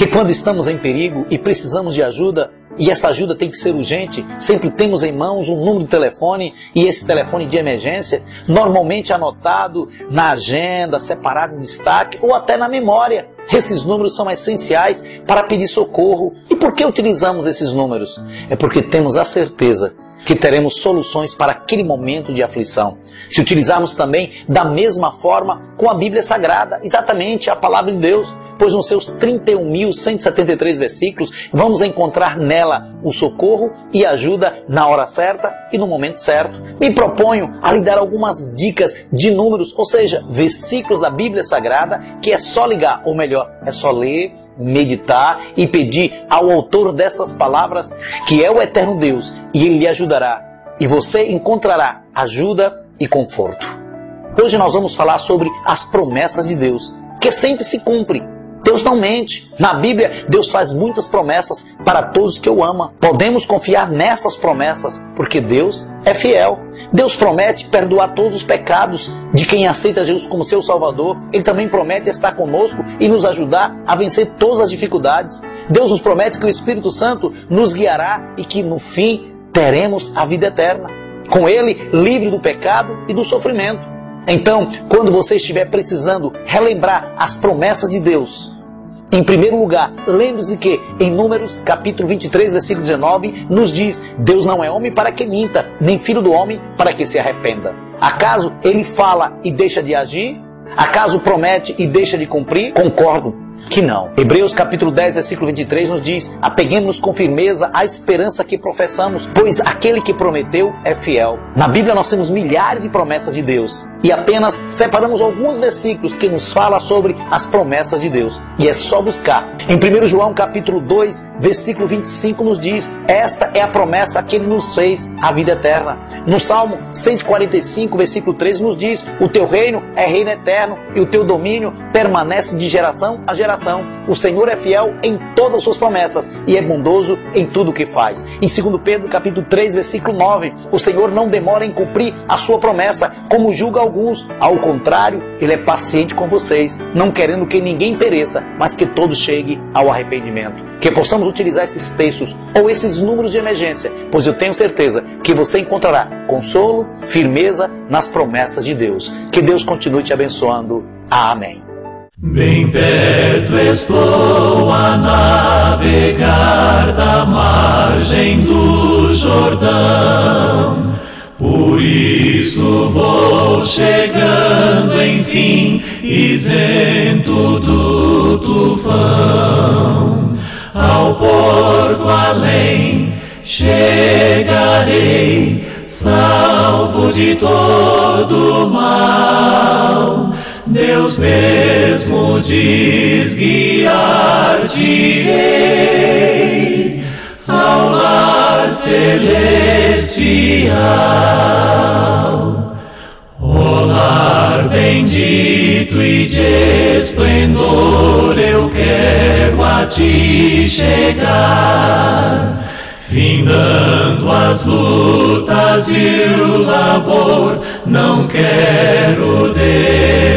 que quando estamos em perigo e precisamos de ajuda, e essa ajuda tem que ser urgente, sempre temos em mãos um número de telefone e esse telefone de emergência, normalmente anotado na agenda, separado em destaque ou até na memória. Esses números são essenciais para pedir socorro. E por que utilizamos esses números? É porque temos a certeza que teremos soluções para aquele momento de aflição. Se utilizarmos também da mesma forma com a Bíblia Sagrada, exatamente a palavra de Deus, pois nos seus 31.173 versículos vamos encontrar nela o socorro e ajuda na hora certa e no momento certo. Me proponho a lhe dar algumas dicas de números, ou seja, versículos da Bíblia Sagrada, que é só ligar, ou melhor, é só ler, meditar e pedir ao autor destas palavras, que é o eterno Deus, e ele lhe ajudará. E você encontrará ajuda e conforto. Hoje nós vamos falar sobre as promessas de Deus, que sempre se cumprem. Deus não mente. Na Bíblia, Deus faz muitas promessas para todos que o amam. Podemos confiar nessas promessas, porque Deus é fiel. Deus promete perdoar todos os pecados de quem aceita Jesus como seu Salvador. Ele também promete estar conosco e nos ajudar a vencer todas as dificuldades. Deus nos promete que o Espírito Santo nos guiará e que no fim teremos a vida eterna. Com Ele, livre do pecado e do sofrimento. Então, quando você estiver precisando relembrar as promessas de Deus, em primeiro lugar, lembre-se que em Números capítulo 23, versículo 19, nos diz: Deus não é homem para que minta, nem filho do homem para que se arrependa. Acaso ele fala e deixa de agir? Acaso promete e deixa de cumprir? Concordo que não. Hebreus capítulo 10, versículo 23 nos diz: Apeguemos-nos com firmeza à esperança que professamos, pois aquele que prometeu é fiel. Na Bíblia nós temos milhares de promessas de Deus e apenas separamos alguns versículos que nos fala sobre as promessas de Deus. E é só buscar. Em 1 João capítulo 2, versículo 25 nos diz: Esta é a promessa que ele nos fez, a vida eterna. No Salmo 145, versículo 13 nos diz: O teu reino é reino eterno e o teu domínio permanece de geração a geração geração. O Senhor é fiel em todas as suas promessas e é bondoso em tudo o que faz. Em 2 Pedro capítulo 3, versículo 9, o Senhor não demora em cumprir a sua promessa, como julga alguns. Ao contrário, ele é paciente com vocês, não querendo que ninguém pereça, mas que todos cheguem ao arrependimento. Que possamos utilizar esses textos ou esses números de emergência, pois eu tenho certeza que você encontrará consolo, firmeza nas promessas de Deus. Que Deus continue te abençoando. Amém. Bem perto estou a navegar da margem do Jordão. Por isso vou chegando, enfim, isento do tufão. Ao porto além chegarei, salvo de todo mal Deus mesmo diz guiar-te-ei ao lar celestial. O lar bendito e de esplendor eu quero a ti chegar, findando as lutas e o labor, não quero demorar.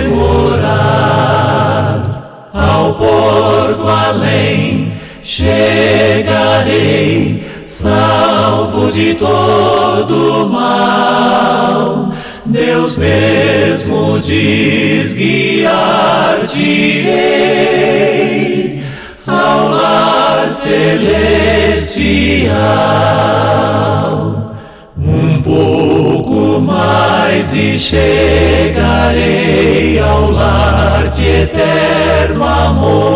De todo mal. Deus mesmo diz guiar-te-ei ao lar celestial. Um pouco mais e chegarei ao lar de eterno amor.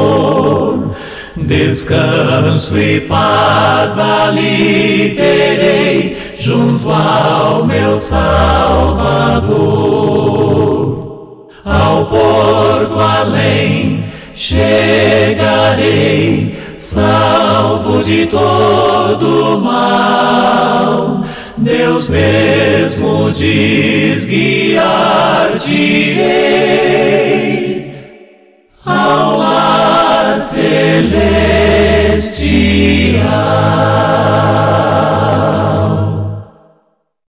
Descanso e paz ali terei junto ao meu Salvador. Ao porto além chegarei, salvo de todo mal. Deus mesmo diz guiar-te-ei